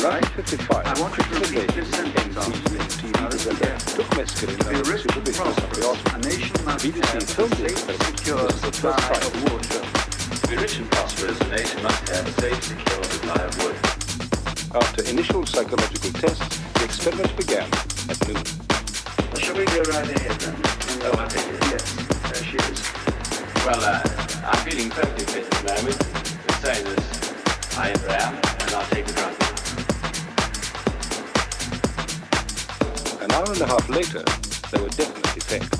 December. In 1955, I want you to repeat this sentence after the of the This of water. A nation must. After initial psychological tests, the experiment began at noon. Shall we go right ahead then? Oh, I. Well, uh, I'm feeling perfectly fit at the moment, same as I am, and I'll take the drug An hour and a half later, there were definite effects.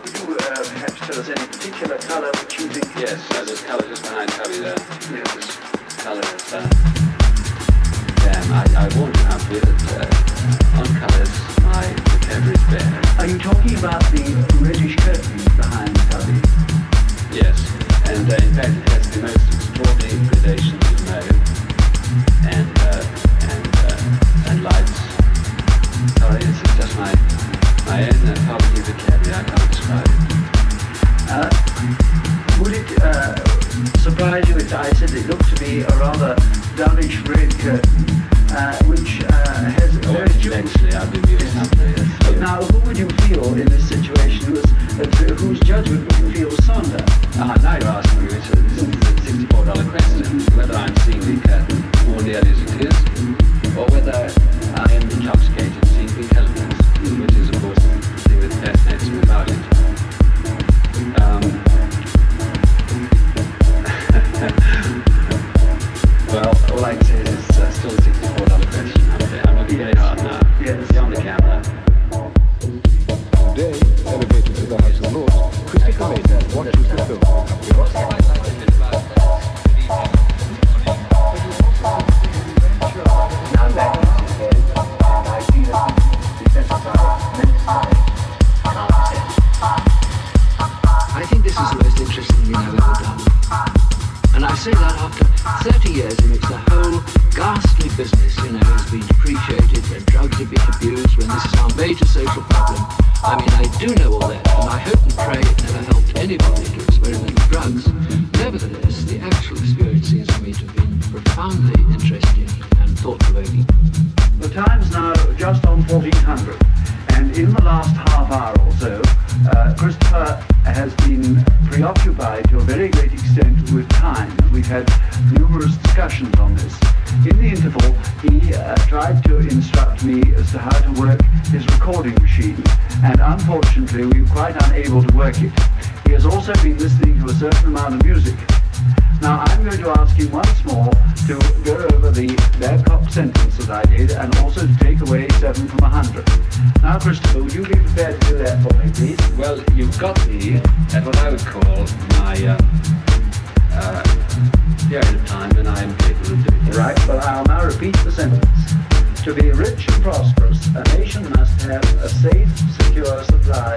Could you uh, perhaps tell us any particular colour which you think Yes, uh, there's colour just behind Tubby there. Yes. Colour is, uh, damn, I, I warned you how to do. Uh, on colours, my vocabulary is bad. Are you talking about the reddish curtains behind the cubby? Yes, and uh, in fact it has the most extraordinary gradations of mode and and and lights. Just my my own vocabulary. I can't describe. Uh, would it uh, surprise you if I said it looked to be a rather dullish red curtain, uh, which uh, has very eventually I'll amused someday. Yes. Now, who would you feel in this situation? Whose, uh, whose judgment would you feel sonder? Ah, now you're asking me. It's a, this a sixty-four dollar question. Whether I'm seeing the curtain more nearly as it is, or whether I am intoxicated seeing the elements, which is of course the thing that fascinates me about it. Um, a nation must have a safe, secure supply